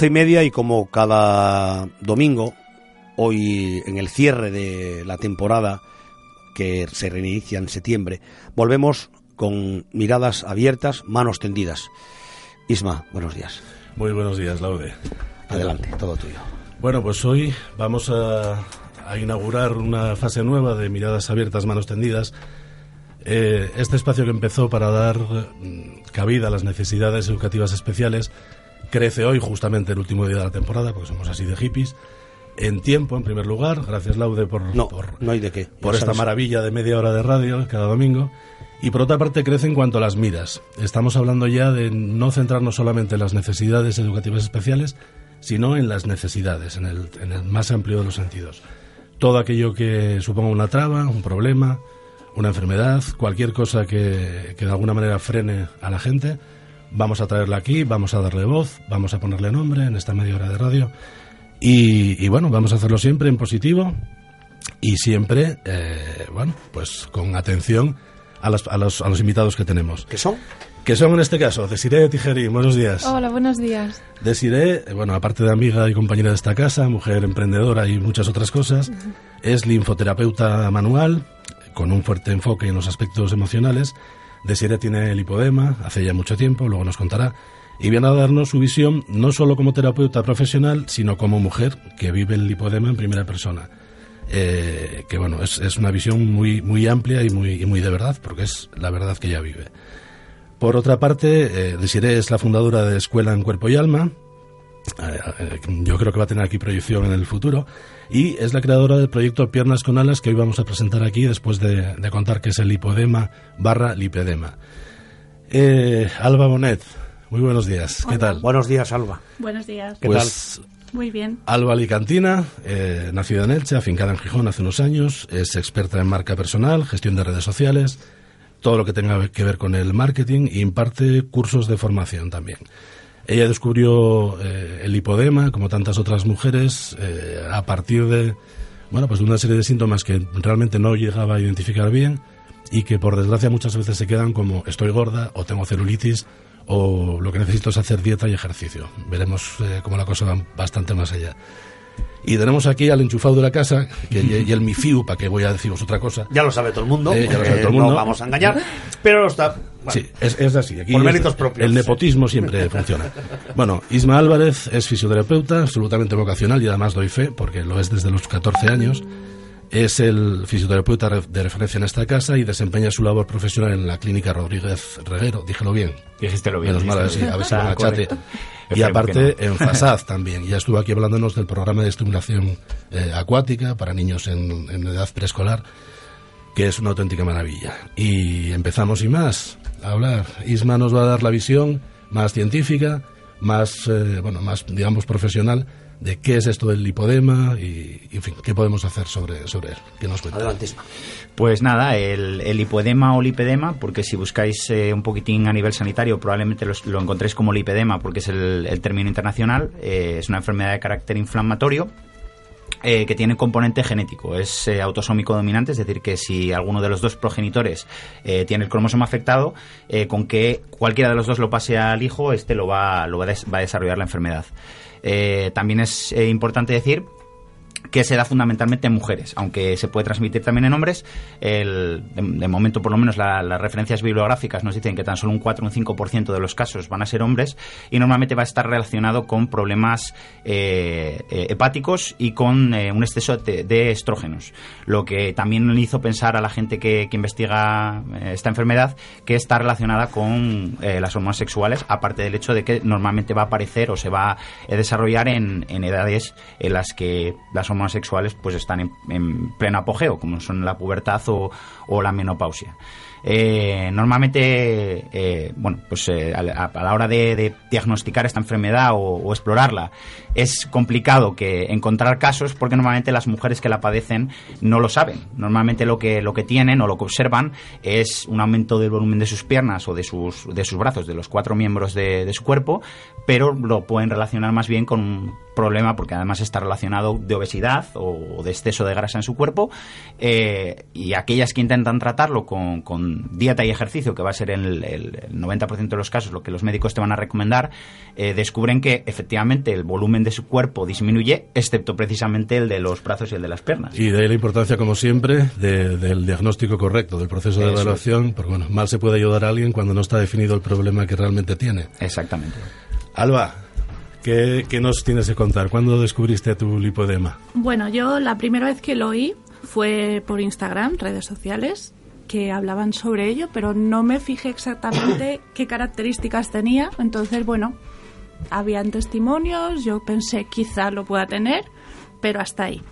Once y media y como cada domingo, hoy en el cierre de la temporada que se reinicia en septiembre, volvemos con miradas abiertas, manos tendidas. Isma, buenos días. Muy buenos días, Laude. Adelante, todo tuyo. Bueno, pues hoy vamos a, a inaugurar una fase nueva de miradas abiertas, manos tendidas. Eh, este espacio que empezó para dar mm, cabida a las necesidades educativas especiales crece hoy, justamente el último día de la temporada, porque somos así de hippies. En tiempo, en primer lugar, gracias Laude por, No, por, no hay de qué. por esta sabes. maravilla de media hora de radio cada domingo. Y por otra parte crece en cuanto a las miras. Estamos hablando ya de no centrarnos solamente en las necesidades educativas especiales, sino en las necesidades, en el, en el más amplio de los sentidos. Todo aquello que suponga una traba, un problema, una enfermedad, cualquier cosa que, que de alguna manera frene a la gente, vamos a traerla aquí, vamos a darle voz, vamos a ponerle nombre en esta media hora de radio. Y, y bueno, vamos a hacerlo siempre en positivo y siempre, eh, bueno, pues con atención a, las- a los, a los invitados que tenemos. ¿Qué son? Que son en este caso Desiree Tijerín, buenos días. Hola, buenos días. Desiree, eh, bueno, aparte de amiga y compañera de esta casa, mujer emprendedora y muchas otras cosas, es linfoterapeuta manual, con un fuerte enfoque en los aspectos emocionales. Desiree tiene el hipodema hace ya mucho tiempo, luego nos contará, y viene a darnos su visión no solo como terapeuta profesional, sino como mujer que vive el lipodema en primera persona. Eh, que bueno, es, es una visión muy, muy amplia y muy, muy de verdad, porque es la verdad que ella vive. Por otra parte, eh, Desiree es la fundadora de Escuela en Cuerpo y Alma. Eh, eh, yo creo que va a tener aquí proyección en el futuro. Y es la creadora del proyecto Piernas con Alas que hoy vamos a presentar aquí después de, de contar que es el lipodema barra lipedema. Eh, Alba Bonet, muy buenos días. ¿Qué tal? Buenos días, Alba. Buenos días. ¿Qué pues Muy bien. Alba Alicantina, eh, nacida en Elche, afincada en Gijón hace unos años, es experta en marca personal, gestión de redes sociales, todo lo que tenga que ver con el marketing e imparte cursos de formación también. Ella descubrió eh, el lipodema, como tantas otras mujeres, eh, a partir de, bueno, pues de una serie de síntomas que realmente no llegaba a identificar bien y que por desgracia muchas veces se quedan como estoy gorda o tengo celulitis o lo que necesito es hacer dieta y ejercicio. Veremos eh, cómo la cosa va bastante más allá. Y tenemos aquí al enchufado de la casa que, y, el mifiu, para que voy a deciros otra cosa. Ya lo sabe todo el mundo. Eh, ya lo sabe eh, todo el mundo. No vamos a engañar. Pero está. bueno, Sí, es, es así. Aquí Por méritos propios. El nepotismo siempre funciona. Bueno, Isma Álvarez es fisioterapeuta, absolutamente vocacional y además doy fe, porque lo es desde los 14 años. Es el fisioterapeuta de referencia en esta casa y desempeña su labor profesional en la clínica Rodríguez Reguero. Dígelo bien. Dijiste bien. Menos mal, a ver si, dijiste a ver si bien. lo Ah. Y aparte en FASAD también. Ya estuvo aquí hablándonos del programa de estimulación eh, acuática para niños en, en edad preescolar, que es una auténtica maravilla. Y empezamos y más a hablar. Isma nos va a dar la visión más científica, más, eh, bueno, más, digamos, profesional de qué es esto del lipodema y, y, en fin, qué podemos hacer sobre, sobre él. ¿Qué nos cuenta? Adelante, Isma. Pues nada, el, el lipodema o lipedema, porque si buscáis eh, un poquitín a nivel sanitario, probablemente los- lo, encontréis como lipedema, porque es el, el término internacional. eh, es una enfermedad de carácter inflamatorio. eh, que tiene componente genético, es eh, autosómico dominante, es decir, que si alguno de los dos progenitores eh, tiene el cromosoma afectado, eh, con que cualquiera de los dos lo pase al hijo, este lo va, lo va, a des- va a desarrollar la enfermedad. Eh, también es eh, importante decir que se da fundamentalmente en mujeres, aunque se puede transmitir también en hombres. El- de, de momento, por lo menos, la- las referencias bibliográficas nos dicen que tan solo un 4 o un 5% de los casos van a ser hombres y normalmente va a estar relacionado con problemas eh, eh, hepáticos y con eh, un exceso de, de estrógenos, lo que también le hizo pensar a la gente que, que investiga eh, esta enfermedad que está relacionada con eh, las hormonas sexuales, aparte del hecho de que normalmente va a aparecer o se va a desarrollar en, en edades en las que las hormonas sexuales pues están en, en pleno apogeo, como son la pubertad o, o la menopausia. Eh, normalmente, eh, bueno, pues eh, a, la- hora de, diagnosticar esta enfermedad o, explorarla, es complicado que encontrar casos porque normalmente las mujeres que la padecen no lo saben. Normalmente lo que, lo que tienen o lo que observan es un aumento del volumen de sus piernas o de sus, de sus brazos, de los cuatro miembros de, su cuerpo, pero lo pueden relacionar más bien con un problema porque además está relacionado de obesidad o de exceso de grasa en su cuerpo eh, y aquellas que intentan tratarlo con con dieta y ejercicio, que va a ser el, el 90% de los casos lo que los médicos te van a recomendar, eh, descubren que efectivamente el volumen de su cuerpo disminuye, excepto precisamente el de los brazos y el de las piernas. Y de ahí la importancia, como siempre, del diagnóstico correcto, del proceso de evaluación, porque bueno, mal se puede ayudar a alguien cuando no está definido el problema que realmente tiene. Exactamente. Alba, ¿qué, qué nos tienes que contar? ¿Cuándo descubriste tu lipodema? Bueno, yo la primera vez que lo oí fue por Instagram, redes sociales, que hablaban sobre ello, pero no me fijé exactamente qué características tenía. Entonces, bueno, habían testimonios, yo pensé quizá lo pueda tener, pero hasta ahí.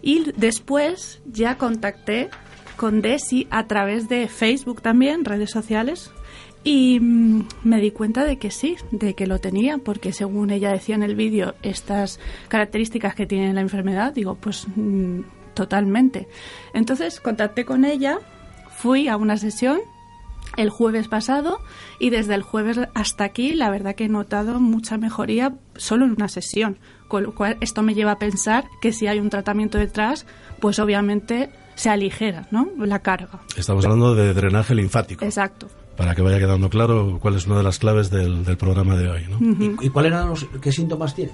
Y después ya contacté con Desi a través de Facebook también, redes sociales, y mm, me di cuenta de que sí, de que lo tenía, porque según ella decía en el vídeo, estas características que tiene la enfermedad, digo, pues mm, totalmente. Entonces contacté con ella, fui a una sesión el jueves pasado y desde el jueves hasta aquí la verdad que he notado mucha mejoría solo en una sesión, con lo cual esto me lleva a pensar que si hay un tratamiento detrás, pues obviamente se aligera ¿no? la carga. Estamos hablando de drenaje linfático. Exacto. Para que vaya quedando claro cuál es una de las claves del, programa de hoy. ¿no? ¿Y, cuáles eran los qué síntomas tiene?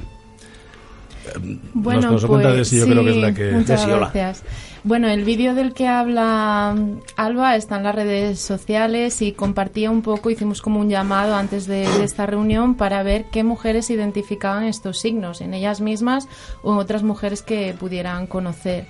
Bueno, pues, Muchas gracias. Bueno, el vídeo del que habla mm, Alba está en las redes sociales y compartía un poco, hicimos como un llamado antes de, esta reunión para ver qué mujeres identificaban estos signos en ellas mismas o en otras mujeres que pudieran conocer.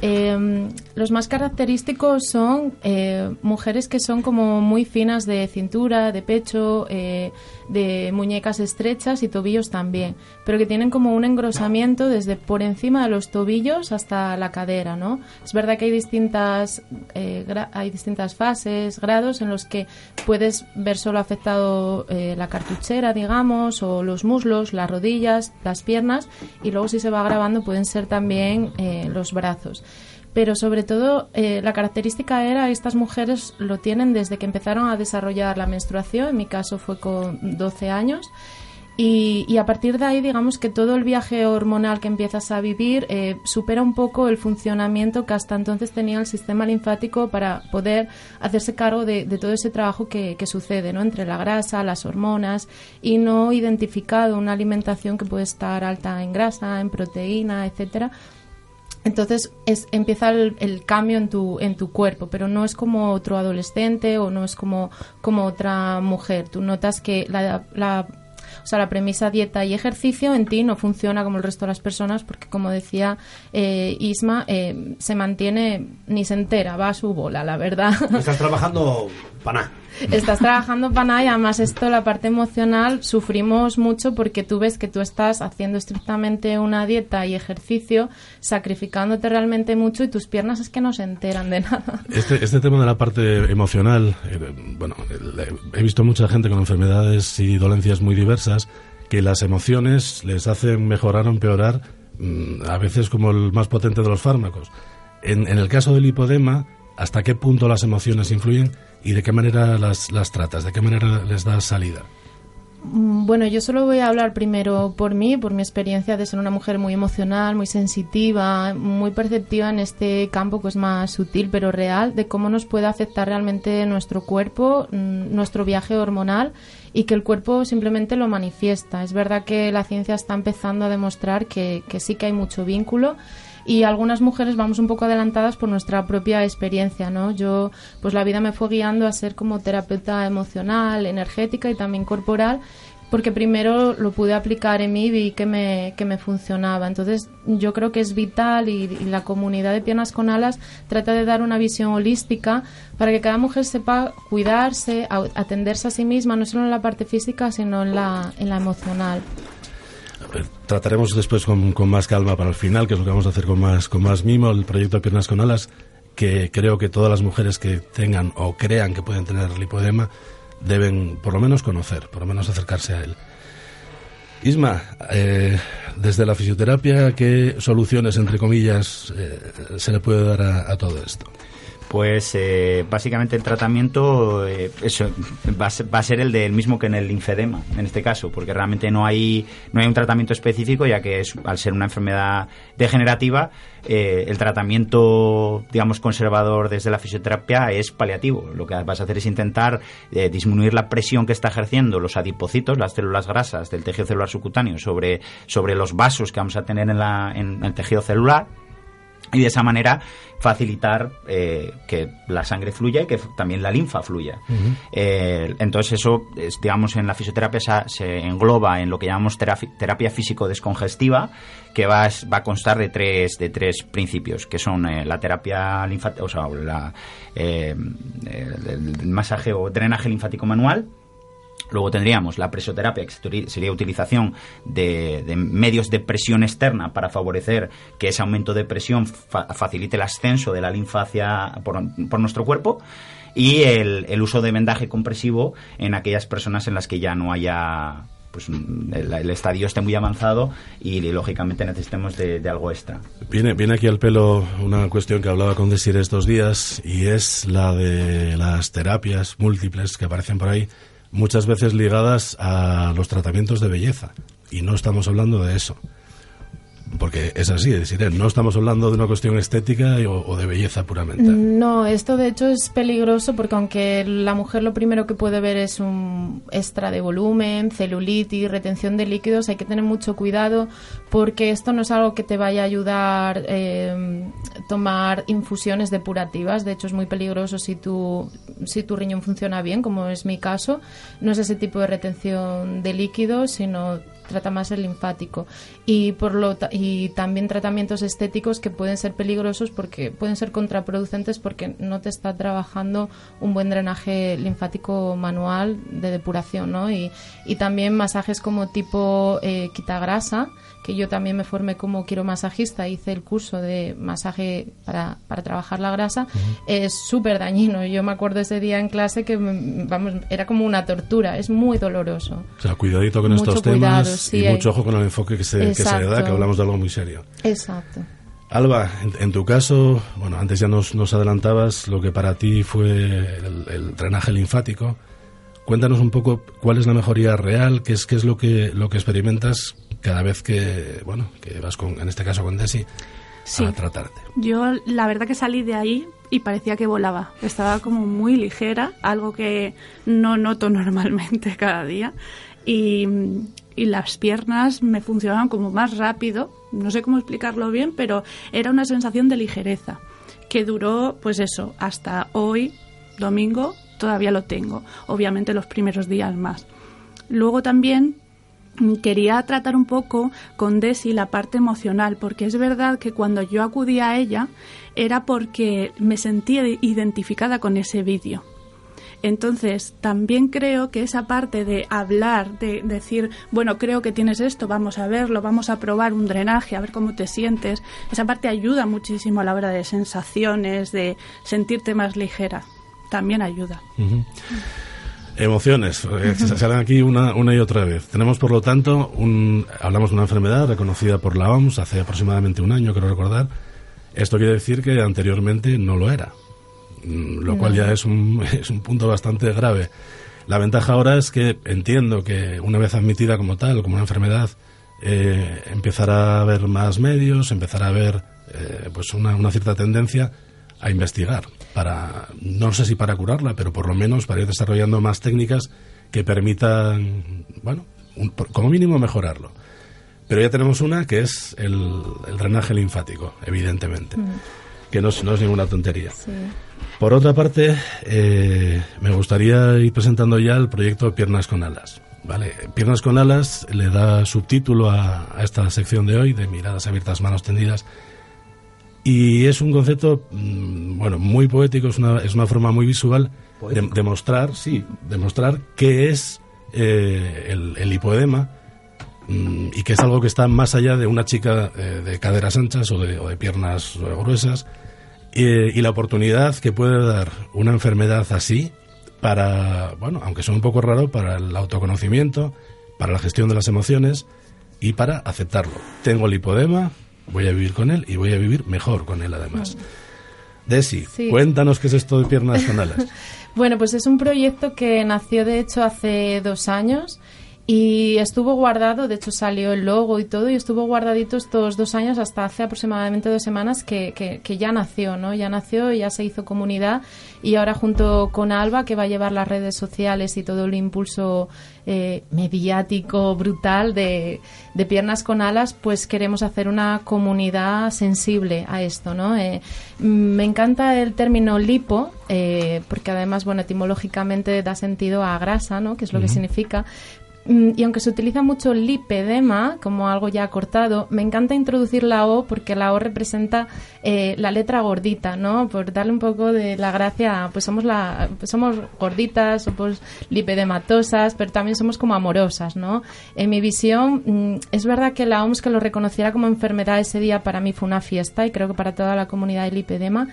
Eh, los más característicos son eh, mujeres que son como muy finas de cintura, de pecho, eh, de muñecas estrechas y tobillos también, pero que tienen como un engrosamiento desde por encima de los tobillos hasta la cadera, ¿no? Es verdad que hay distintas, eh, hay distintas fases, grados en los que puedes ver solo afectado la cartuchera, digamos, o los muslos, las rodillas, las piernas, y luego si se va grabando pueden ser también los brazos pero sobre todo eh, la característica era estas mujeres lo tienen desde que empezaron a desarrollar la menstruación, en mi caso fue con 12 años, y, a partir de ahí digamos que todo el viaje hormonal que empiezas a vivir eh, supera un poco el funcionamiento que hasta entonces tenía el sistema linfático para poder hacerse cargo de, todo ese trabajo que, sucede ¿no? entre la grasa, las hormonas y no identificado una alimentación que puede estar alta en grasa, en proteína, etcétera entonces es, empieza el, cambio en tu, en tu cuerpo, pero no es como otro adolescente o no es como, como otra mujer. Tú notas que la, la, o sea, la premisa dieta y ejercicio en ti no funciona como el resto de las personas porque, como decía eh, Isma, eh, se mantiene ni se entera, va a su bola, la verdad. Estás trabajando para nada estás trabajando para nada y además esto, la parte emocional, sufrimos mucho porque tú ves que tú estás haciendo estrictamente una dieta y ejercicio, sacrificándote realmente mucho y tus piernas es que no se enteran de nada. Este, este tema de la parte emocional, eh, bueno, he visto mucha gente con enfermedades y dolencias muy diversas que las emociones les hacen mejorar o empeorar mm, a veces como el más potente de los fármacos. En, en el caso del hipodema, ¿hasta qué punto las emociones influyen? Y de qué manera las, las tratas, de qué manera les das salida. Mm, bueno, yo solo voy a hablar primero por mí, por mi experiencia de ser una mujer muy emocional, muy sensitiva, muy perceptiva en este campo que es más sutil pero real, de cómo nos puede afectar realmente nuestro cuerpo, mm, nuestro viaje hormonal y que el cuerpo simplemente lo manifiesta. Es verdad que la ciencia está empezando a demostrar que, que sí que hay mucho vínculo y algunas mujeres vamos un poco adelantadas por nuestra propia experiencia, ¿no? Yo, pues la vida me fue guiando a ser como terapeuta emocional, energética y también corporal porque primero lo pude aplicar en mí y vi que me, que me funcionaba. Entonces yo creo que es vital y, la comunidad de Piernas con Alas trata de dar una visión holística para que cada mujer sepa cuidarse, atenderse a sí misma, no solo en la parte física, sino en la, en la emocional. Eh, trataremos después con, más calma para el final, que es lo que vamos a hacer con más, con más mimo, el proyecto Piernas con Alas, que creo que todas las mujeres que tengan o crean que pueden tener lipodema deben por lo menos conocer, por lo menos acercarse a él. Isma, eh, desde la fisioterapia, ¿qué soluciones, entre comillas, eh, se le puede dar a todo esto? Pues eh, básicamente el tratamiento eh, va, a ser, el del mismo que en el linfedema, en este caso, porque realmente no hay, no hay un tratamiento específico, ya que es, al ser una enfermedad degenerativa, eh, el tratamiento, digamos, conservador desde la fisioterapia es paliativo. Lo que vas a hacer es intentar disminuir la presión que está ejerciendo los adipocitos, las células grasas del tejido celular subcutáneo sobre, sobre los vasos que vamos a tener en, la, en el tejido celular y de esa manera facilitar eh, que la sangre fluya y que también la linfa fluya. Eh, entonces eso, digamos, en la fisioterapia se, engloba en lo que llamamos terapia, físico-descongestiva, que va, va, a constar de tres, de tres principios, que son eh, la terapia linfática, o sea, el masaje o drenaje linfático manual, Luego tendríamos la presoterapia, que sería utilización de, medios de presión externa para favorecer que ese aumento de presión facilite el ascenso de la linfa por, nuestro cuerpo. Y el, uso de vendaje compresivo en aquellas personas en las que ya no haya pues el, estadio esté muy avanzado y, lógicamente necesitemos de, algo extra. Viene, viene aquí al pelo una cuestión que hablaba con Desir estos días y es la de las terapias múltiples que aparecen por ahí muchas veces ligadas a los tratamientos de belleza. Y no estamos hablando de eso porque es así, es decir, no estamos hablando de una cuestión estética o, de belleza puramente. No, esto de hecho es peligroso porque aunque la mujer lo primero que puede ver es un extra de volumen, celulitis, retención de líquidos, hay que tener mucho cuidado porque esto no es algo que te vaya a ayudar eh, tomar infusiones depurativas. De hecho, es muy peligroso si tu, si tu riñón funciona bien, como es mi caso. No es ese tipo de retención de líquidos, sino trata más el linfático y por lo y también tratamientos estéticos que pueden ser peligrosos porque pueden ser contraproducentes porque no te está trabajando un buen drenaje linfático manual de depuración ¿no? y, y también masajes como tipo eh, quita grasa que yo también me formé como quiromasajista, hice el curso de masaje para, para trabajar la grasa, es súper dañino. Yo me acuerdo ese día en clase que, vamos, era como una tortura, es muy doloroso. O sea, cuidadito con estos temas y mucho ojo con el enfoque que se, que se da, que hablamos de algo muy serio. Exacto. Alba, en, tu caso, bueno, antes ya nos, nos adelantabas lo que para ti fue el, el, drenaje linfático. Cuéntanos un poco cuál es la mejoría real, qué es, qué es lo, que, lo que experimentas cada vez que, bueno, que vas con, en este caso con Desi, a tratarte. Yo la verdad que salí de ahí y parecía que volaba. Estaba como muy ligera, algo que no noto normalmente cada día. Y, y las piernas me funcionaban como más rápido. No sé cómo explicarlo bien, pero era una sensación de ligereza que duró, pues eso, hasta hoy, domingo, todavía lo tengo. Obviamente los primeros días más. Luego también quería tratar un poco con Desi la parte emocional, porque es verdad que cuando yo acudí a ella era porque me sentía identificada con ese vídeo. Entonces, también creo que esa parte de hablar, de decir, bueno, creo que tienes esto, vamos a verlo, vamos a probar un drenaje, a ver cómo te sientes, esa parte ayuda muchísimo a la hora de sensaciones, de sentirte más ligera. También ayuda. Emociones, eh, se salen aquí una, una y otra vez. Tenemos, por lo tanto, un, hablamos de una enfermedad reconocida por la OMS hace aproximadamente un año, quiero recordar. Esto quiere decir que anteriormente no lo era, lo cual ya es un, es un punto bastante grave. La ventaja ahora es que entiendo que una vez admitida como tal, como una enfermedad, eh, empezará a haber más medios, empezará a haber eh, pues una, una cierta tendencia a investigar para no sé si para curarla, pero por lo menos para ir desarrollando más técnicas que permitan, bueno, como mínimo mejorarlo. Pero ya tenemos una que es el, drenaje linfático, evidentemente, mm. Que no, no, es ninguna tontería. Por otra parte, eh, me gustaría ir presentando ya el proyecto Piernas con Alas. ¿vale? Piernas con Alas le da subtítulo a, a esta sección de hoy, de miradas abiertas, manos tendidas, y es un concepto, mm, bueno, muy poético, es una, es una forma muy visual de, mostrar, sí, demostrar qué es eh, el, el, hipoedema y que es algo que está más allá de una chica eh, de caderas anchas o de, piernas gruesas y la oportunidad que puede dar una enfermedad así para, bueno, aunque sea un poco raro, para el autoconocimiento, para la gestión de las emociones y para aceptarlo. Tengo el hipodema, voy a vivir con él y voy a vivir mejor con él además. Desi, cuéntanos qué es esto de piernas con alas. bueno, pues es un proyecto que nació de hecho hace dos años y estuvo guardado, de hecho salió el logo y todo, y estuvo guardadito estos dos años hasta hace aproximadamente dos semanas que, que, ya nació, ¿no? Ya nació, y ya se hizo comunidad y ahora junto con Alba, que va a llevar las redes sociales y todo el impulso eh, mediático brutal de, de, Piernas con Alas, pues queremos hacer una comunidad sensible a esto, ¿no? Eh, me encanta el término lipo, eh, porque además, bueno, etimológicamente da sentido a grasa, ¿no? Que es lo que significa, y aunque se utiliza mucho lipedema como algo ya cortado, me encanta introducir la O porque la O representa eh, la letra gordita, ¿no? Por darle un poco de la gracia, pues somos la, pues somos gorditas, somos lipedematosas, pero también somos como amorosas, ¿no? En mi visión, mm, es verdad que la OMS que lo reconociera como enfermedad ese día para mí fue una fiesta y creo que para toda la comunidad de lipedema,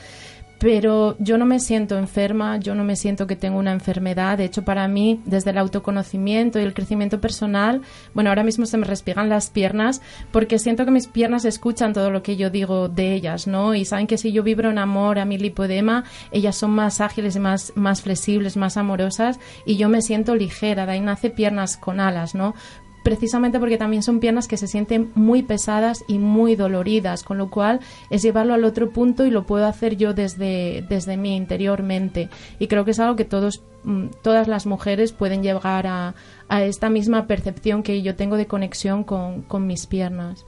pero yo no me siento enferma, yo no me siento que tengo una enfermedad. De hecho, para mí, desde el autoconocimiento y el crecimiento personal, bueno, ahora mismo se me respiran las piernas porque siento que mis piernas escuchan todo lo que yo digo de ellas, ¿no? Y saben que si yo vibro en amor a mi lipodema, ellas son más ágiles y más, más flexibles, más amorosas y yo me siento ligera. De ahí nace piernas con alas, ¿no? Precisamente porque también son piernas que se sienten muy pesadas y muy doloridas, con lo cual es llevarlo al otro punto y lo puedo hacer yo desde, desde mí interiormente. Y creo que es algo que todos, mm, todas las mujeres pueden llegar a, a esta misma percepción que yo tengo de conexión con, con mis piernas.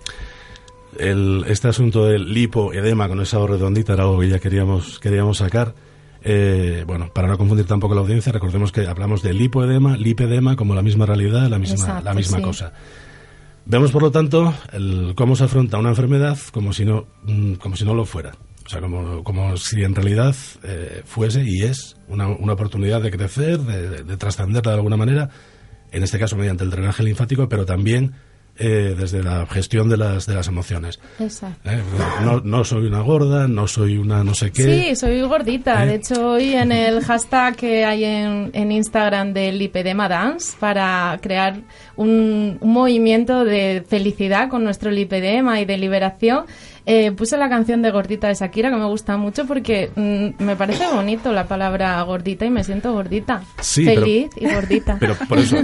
El, este asunto del lipoedema con esa redondita era algo que ya queríamos, queríamos sacar. Eh, bueno, para no confundir tampoco la audiencia, recordemos que hablamos de lipoedema, lipedema como la misma realidad, la misma, la misma cosa. Vemos, por lo tanto, el, cómo se afronta una enfermedad como si no, mm, como si no lo fuera. O sea, como, como si en realidad eh, fuese y es una, una, oportunidad de crecer, de, de trascender de alguna manera, en este caso mediante el drenaje linfático, pero también eh, desde la gestión de las, de las emociones. Exacto. Eh, no, no, soy una gorda, no soy una no sé qué. Sí, soy gordita. De ¿Eh? hecho, hoy en el hashtag que hay en, en Instagram del Lipedema Dance para crear un, un movimiento de felicidad con nuestro lipedema y de liberación, eh, puse la canción de Gordita de Shakira, que me gusta mucho porque mm, me parece bonito la palabra gordita y me siento gordita. Feliz y gordita. Pero por eso,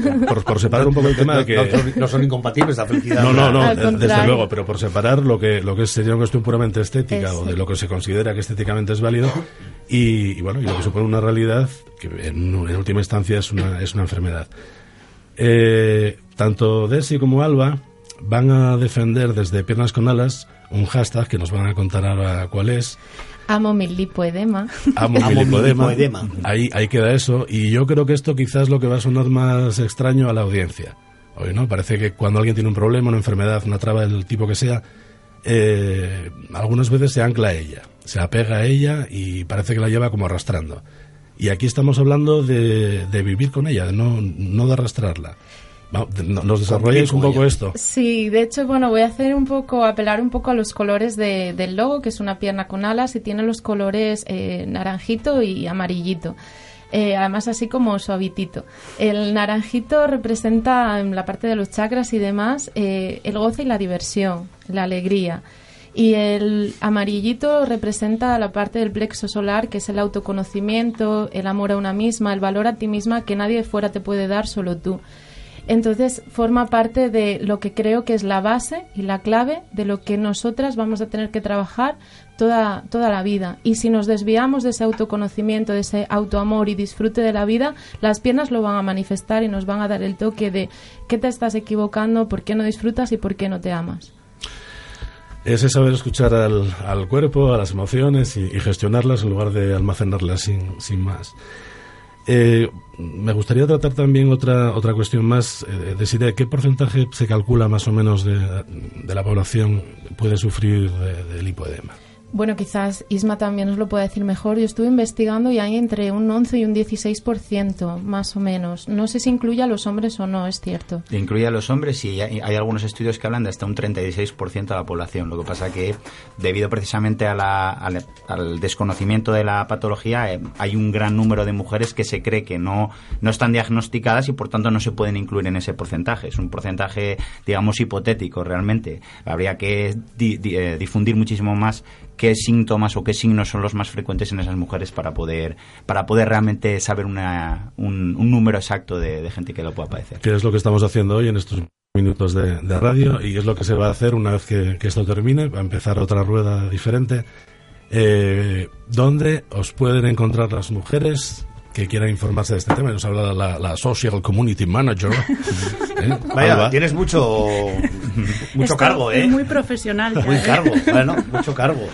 por, separar un poco el tema de que... No, son, incompatibles la felicidad. No, no, no, desde luego, pero por separar lo que, lo que sería una cuestión puramente estética o de lo que se considera que estéticamente es válido y, bueno, y lo que supone una realidad que en, última instancia es una, es una enfermedad. Eh, tanto Desi como Alba van a defender desde Piernas con Alas un hashtag que nos van a contar ahora cuál es. Amo mi lipoedema. Amo, mi lipoedema. Ahí, ahí queda eso. Y yo creo que esto quizás es lo que va a sonar más extraño a la audiencia. Hoy, ¿no? Parece que cuando alguien tiene un problema, una enfermedad, una traba del tipo que sea, eh, algunas veces se ancla a ella, se apega a ella y parece que la lleva como arrastrando. Y aquí estamos hablando de, de vivir con ella, de no, no de arrastrarla. ¿Nos desarrolláis un poco esto? Sí, de hecho, bueno, voy a hacer un poco, apelar un poco a los colores del logo, que es una pierna con alas y tiene los colores eh, naranjito y amarillito. Eh, además así como suavitito. El naranjito representa en la parte de los chakras y demás eh, el goce y la diversión, la alegría. Y el amarillito representa la parte del plexo solar, que es el autoconocimiento, el amor a una misma, el valor a ti misma que nadie fuera te puede dar, solo tú. Entonces forma parte de lo que creo que es la base y la clave de lo que nosotras vamos a tener que trabajar toda, toda la vida. Y si nos desviamos de ese autoconocimiento, de ese autoamor y disfrute de la vida, las piernas lo van a manifestar y nos van a dar el toque de qué te estás equivocando, por qué no disfrutas y por qué no te amas. Ese saber escuchar al, cuerpo, a las emociones y, gestionarlas en lugar de almacenarlas sin, sin más. Eh, me gustaría tratar también otra otra cuestión más, eh, decir qué porcentaje se calcula más o menos de, la población puede sufrir de, de lipoedema. Bueno, quizás Isma también nos lo pueda decir mejor. Yo estuve investigando y hay entre un 11 y un 16%, más o menos. No sé si incluye a los hombres o no, es cierto. Incluye a los hombres y hay, algunos estudios que hablan de hasta un 36% de la población. Lo que pasa que, debido precisamente a al, desconocimiento de la patología, eh, hay un gran número de mujeres que se cree que no, no están diagnosticadas y, por tanto, no se pueden incluir en ese porcentaje. Es un porcentaje, digamos, hipotético realmente. Habría que eh, difundir muchísimo más qué síntomas o qué signos son los más frecuentes en esas mujeres para poder, para poder realmente saber una, un, número exacto de, gente que lo pueda padecer. ¿Qué es lo que estamos haciendo hoy en estos minutos de, radio y es lo que se va a hacer una vez que, esto termine, va a empezar otra rueda diferente. Eh, ¿Dónde os pueden encontrar las mujeres que quiera informarse de este tema. Nos habla la, la Social Community Manager. ¿Eh? Vaya, tienes mucho, mucho cargo, ¿eh? Muy profesional. muy ¿eh? cargo, bueno, mucho cargo.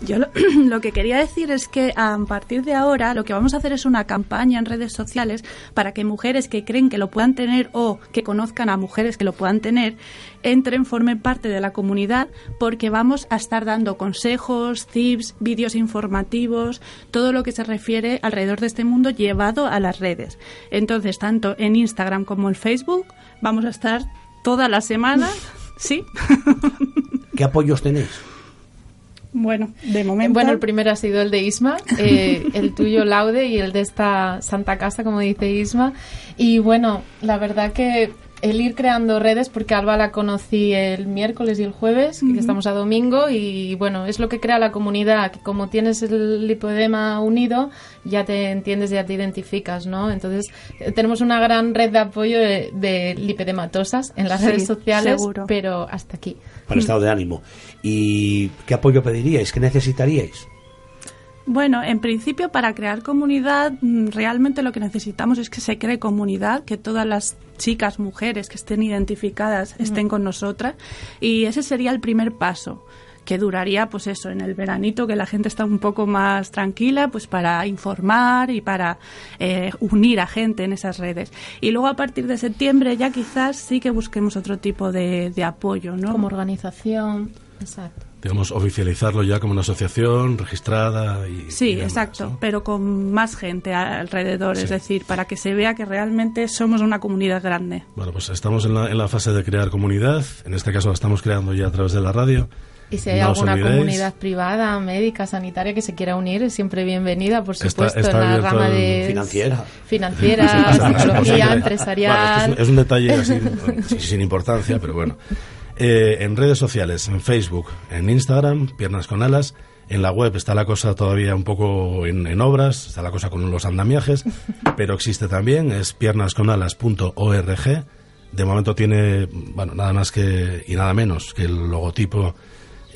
Yo lo, que quería decir es que a partir de ahora lo que vamos a hacer es una campaña en redes sociales para que mujeres que creen que lo puedan tener o que conozcan a mujeres que lo puedan tener entren, formen parte de la comunidad, porque vamos a estar dando consejos, tips, vídeos informativos, todo lo que se refiere alrededor de este mundo llevado a las redes. Entonces, tanto en Instagram como en Facebook, vamos a estar toda la semana, ¿sí? ¿Qué apoyos tenéis? Bueno, de momento. Bueno, el primero ha sido el de Isma, eh, el tuyo Laude y el de esta Santa Casa, como dice Isma. Y bueno, la verdad que el ir creando redes, porque Alba la conocí el miércoles y el jueves, que estamos a domingo, y bueno, es lo que crea la comunidad, que como tienes el lipodema unido, ya te entiendes, ya te identificas, ¿no? Entonces, tenemos una gran red de apoyo de, lipedematosas en las redes sociales, pero hasta aquí. Para estado de ánimo. ¿Y qué apoyo pediríais? ¿Qué necesitaríais? Bueno, en principio para crear comunidad mm, realmente lo que necesitamos es que se cree comunidad, que todas las chicas, mujeres que estén identificadas estén con nosotras y ese sería el primer paso que duraría pues eso en el veranito que la gente está un poco más tranquila pues para informar y para eh, unir a gente en esas redes. Y luego a partir de septiembre ya quizás sí que busquemos otro tipo de, de apoyo no como organización exacto digamos, oficializarlo ya como una asociación registrada y... Sí, exacto, pero con más gente alrededor, es decir, para que se vea que realmente somos una comunidad grande. Bueno, pues estamos en la, en la fase de crear comunidad, en este caso la estamos creando ya a través de la radio. Y si hay alguna comunidad privada, médica, sanitaria que se quiera unir, es siempre bienvenida, por supuesto, en la rama de... Financiera. Financiera, psicología, empresarial... es, un detalle sin importancia, pero bueno. Eh, en redes sociales, en Facebook, en Instagram, Piernas con Alas. En la web está la cosa todavía un poco en, obras, está la cosa con los andamiajes, pero existe también, es piernasconalas.org. De momento tiene, bueno, nada más que y nada menos que el logotipo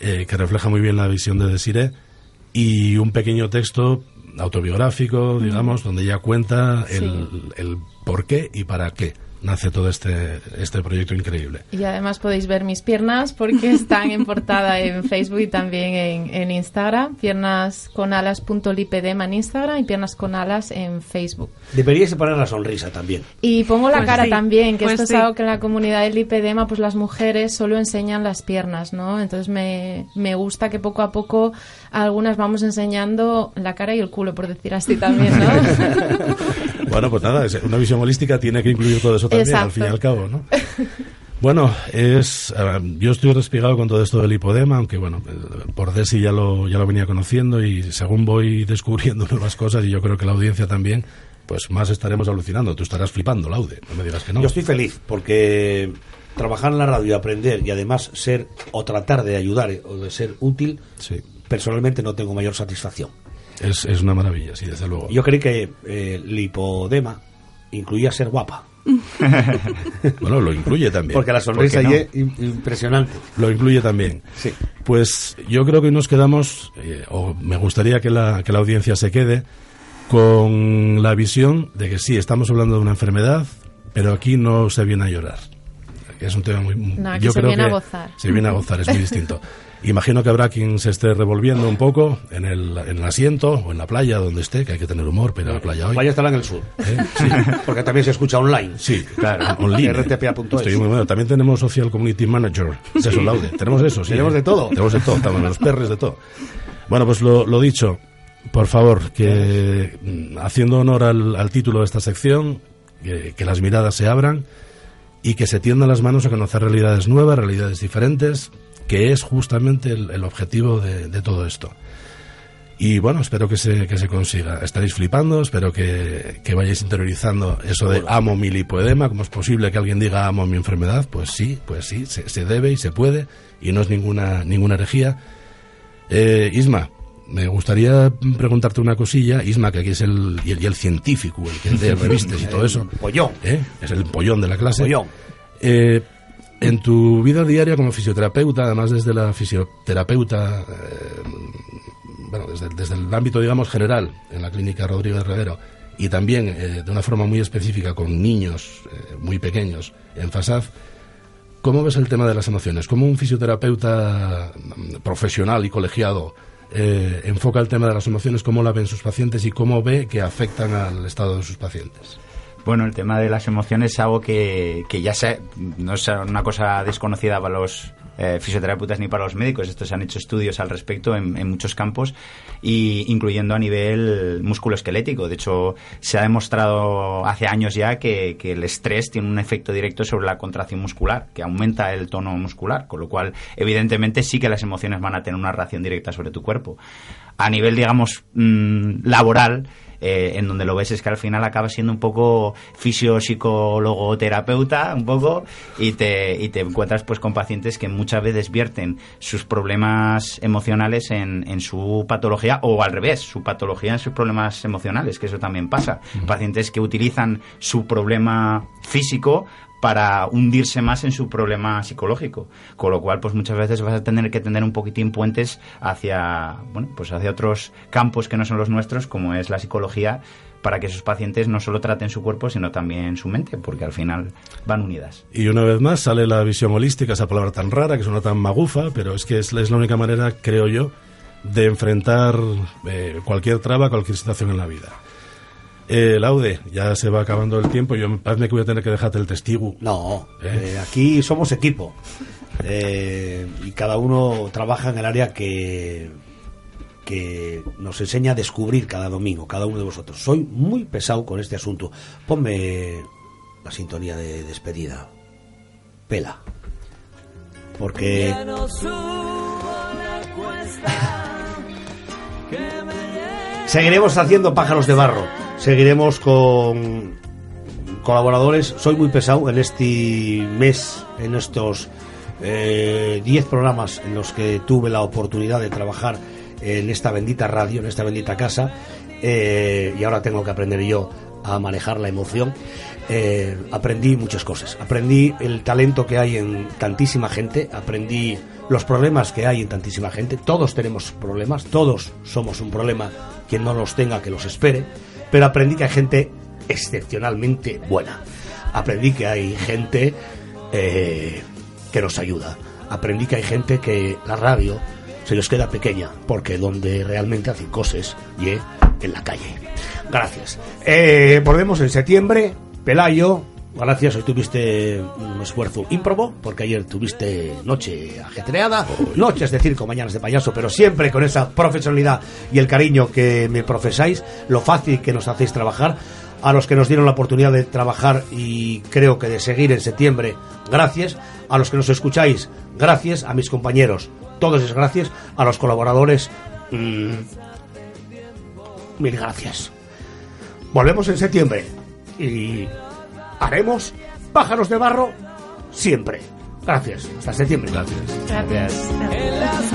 eh, que refleja muy bien la visión de Desiree y un pequeño texto autobiográfico, digamos, donde ella cuenta el, el por qué y para qué nace todo este, este proyecto increíble. Y además podéis ver mis piernas porque están en portada en Facebook y también en, en Instagram. Piernas con alas.lipedema en Instagram y piernas con alas en Facebook. Deberíais separar la sonrisa también. Y pongo la pues cara también, que pues esto es algo que en la comunidad del lipedema, pues las mujeres solo enseñan las piernas, ¿no? Entonces me, me gusta que poco a poco algunas vamos enseñando la cara y el culo, por decir así también, ¿no? bueno, pues nada, una visión holística tiene que incluir todo eso también, al fin y al cabo, ¿no? Bueno, es eh, yo estoy respigado con todo esto del hipodema, aunque bueno, eh, por Desi ya lo, ya lo venía conociendo y según voy descubriendo nuevas cosas y yo creo que la audiencia también, pues más estaremos alucinando. Tú estarás flipando, Laude, no me digas que no. Yo estoy feliz porque trabajar en la radio y aprender y además ser o tratar de ayudar o de ser útil, personalmente no tengo mayor satisfacción. Es, es, una maravilla, sí, desde luego. Yo creí que eh, el hipodema incluía ser guapa. bueno, lo incluye también. Porque la sonrisa es impresionante. Lo incluye también. Sí. Pues yo creo que nos quedamos, eh, o me gustaría que la, que la audiencia se quede con la visión de que sí, estamos hablando de una enfermedad, pero aquí no se viene a llorar. Es un tema muy... No, yo se viene a gozar. Se viene a gozar, es muy distinto. Imagino que habrá quien se esté revolviendo un poco en el, en el asiento o en la playa, donde esté, que hay que tener humor, pero la playa hoy. La playa estará en el sur. ¿Eh? Sí. Porque también se escucha online. Sí, claro, online. RTPA.es. muy bueno. También tenemos Social Community Manager. Eso, Laude. Tenemos eso, sí. Tenemos de todo. Tenemos de todo. Tenemos los perres de todo. Bueno, pues lo, lo dicho. Por favor, que mm, haciendo honor al, al título de esta sección, que, que las miradas se abran y que se tiendan las manos a conocer realidades nuevas, realidades diferentes, que es justamente el, objetivo de, todo esto. Y bueno, espero que se, que se consiga. Estaréis flipando, espero que, que vayáis interiorizando eso de amo mi lipoedema. ¿Cómo es posible que alguien diga amo mi enfermedad? Pues sí, pues sí, se, se, debe y se puede, y no es ninguna, ninguna herejía. Eh, Isma, me gustaría preguntarte una cosilla. Isma, que aquí es el, y el, científico, el que de revistas y todo eso. pollón. ¿Eh? Es el pollón de la clase. Pollón. Eh, en tu vida diaria como fisioterapeuta, además desde la fisioterapeuta, bueno, desde, desde, el ámbito, digamos, general, en la clínica Rodrigo Herrero, y también de una forma muy específica con niños muy pequeños en FASAF, ¿Cómo ves el tema de las emociones? ¿Cómo un fisioterapeuta mm, profesional y colegiado eh, enfoca el tema de las emociones? ¿Cómo la ven sus pacientes y cómo ve que afectan al estado de sus pacientes? Bueno, el tema de las emociones es algo que, que ya sé, no es una cosa desconocida para los eh, fisioterapeutas ni para los médicos. Estos se han hecho estudios al respecto en, muchos campos, y incluyendo a nivel musculoesquelético. De hecho, se ha demostrado hace años ya que, el estrés tiene un efecto directo sobre la contracción muscular, que aumenta el tono muscular, con lo cual, evidentemente, sí que las emociones van a tener una reacción directa sobre tu cuerpo. A nivel, digamos, mm, laboral, eh, en donde lo ves es que al final acaba siendo un poco fisio psicólogo terapeuta un poco y te, y te encuentras pues con pacientes que muchas veces vierten sus problemas emocionales en, en su patología o al revés, su patología en sus problemas emocionales, que eso también pasa. Pacientes que utilizan su problema físico para hundirse más en su problema psicológico. Con lo cual, pues muchas veces vas a tener que tener un poquitín puentes hacia, bueno, pues hacia otros campos que no son los nuestros, como es la psicología, para que esos pacientes no solo traten su cuerpo, sino también su mente, porque al final van unidas. Y una vez más sale la visión holística, esa palabra tan rara, que suena tan magufa, pero es que es, la única manera, creo yo, de enfrentar eh, cualquier traba, cualquier situación en la vida. Eh, Laude, ya se va acabando el tiempo. Yo me parece que voy a tener que dejarte el testigo. No, ¿Eh? Eh, aquí somos equipo. Eh, y cada uno trabaja en el área que, que nos enseña a descubrir cada domingo, cada uno de vosotros. Soy muy pesado con este asunto. Ponme la sintonía de despedida. Pela. Porque... Seguiremos haciendo pájaros de barro Seguiremos con colaboradores. Soy muy pesado en este mes, en estos 10 eh, programas en los que tuve la oportunidad de trabajar en esta bendita radio, en esta bendita casa, eh, y ahora tengo que aprender yo a manejar la emoción. Eh, aprendí muchas cosas. Aprendí el talento que hay en tantísima gente, aprendí los problemas que hay en tantísima gente. Todos tenemos problemas, todos somos un problema. Quien no los tenga, que los espere pero aprendí que hay gente excepcionalmente buena. Aprendí que hay gente eh, que nos ayuda. Aprendí que hay gente que la radio se les queda pequeña, porque donde realmente hacen cosas y en la calle. Gracias. Eh, volvemos en septiembre. Pelayo, Gracias, hoy tuviste un esfuerzo ímprobo, porque ayer tuviste noche ajetreada, noches de circo, mañanas de payaso, pero siempre con esa profesionalidad y el cariño que me profesáis, lo fácil que nos hacéis trabajar. A los que nos dieron la oportunidad de trabajar y creo que de seguir en septiembre, gracias. A los que nos escucháis, gracias. A mis compañeros, todos es gracias. A los colaboradores, mm, mil gracias. Volvemos en septiembre y haremos pájaros de barro siempre. Gracias. Hasta septiembre. Gracias. Gracias. En las